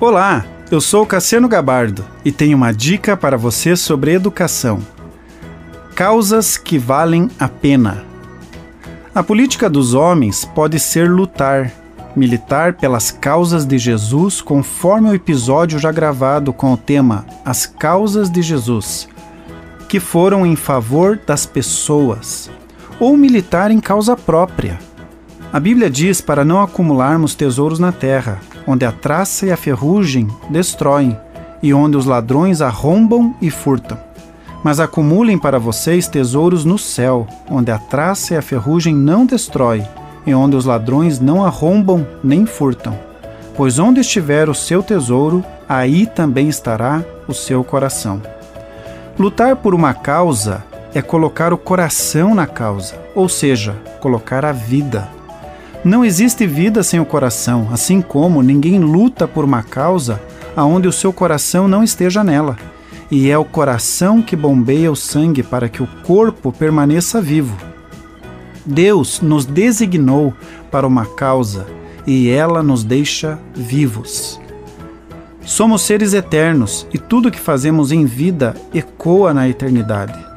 Olá, eu sou Cassiano Gabardo e tenho uma dica para você sobre educação. Causas que valem a pena. A política dos homens pode ser lutar, militar pelas causas de Jesus, conforme o episódio já gravado com o tema As Causas de Jesus, que foram em favor das pessoas, ou militar em causa própria. A Bíblia diz para não acumularmos tesouros na terra, onde a traça e a ferrugem destroem, e onde os ladrões arrombam e furtam. Mas acumulem para vocês tesouros no céu, onde a traça e a ferrugem não destrói, e onde os ladrões não arrombam nem furtam. Pois onde estiver o seu tesouro, aí também estará o seu coração. Lutar por uma causa é colocar o coração na causa, ou seja, colocar a vida. Não existe vida sem o coração, assim como ninguém luta por uma causa aonde o seu coração não esteja nela. E é o coração que bombeia o sangue para que o corpo permaneça vivo. Deus nos designou para uma causa e ela nos deixa vivos. Somos seres eternos e tudo que fazemos em vida ecoa na eternidade.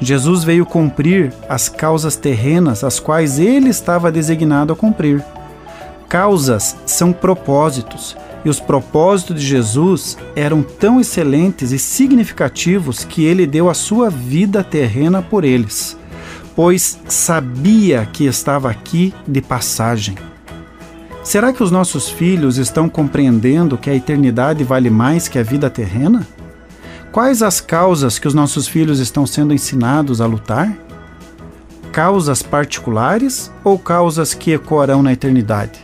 Jesus veio cumprir as causas terrenas as quais ele estava designado a cumprir. Causas são propósitos, e os propósitos de Jesus eram tão excelentes e significativos que ele deu a sua vida terrena por eles, pois sabia que estava aqui de passagem. Será que os nossos filhos estão compreendendo que a eternidade vale mais que a vida terrena? Quais as causas que os nossos filhos estão sendo ensinados a lutar? Causas particulares ou causas que ecoarão na eternidade?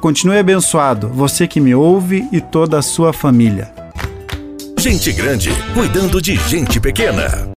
Continue abençoado, você que me ouve e toda a sua família. Gente grande cuidando de gente pequena.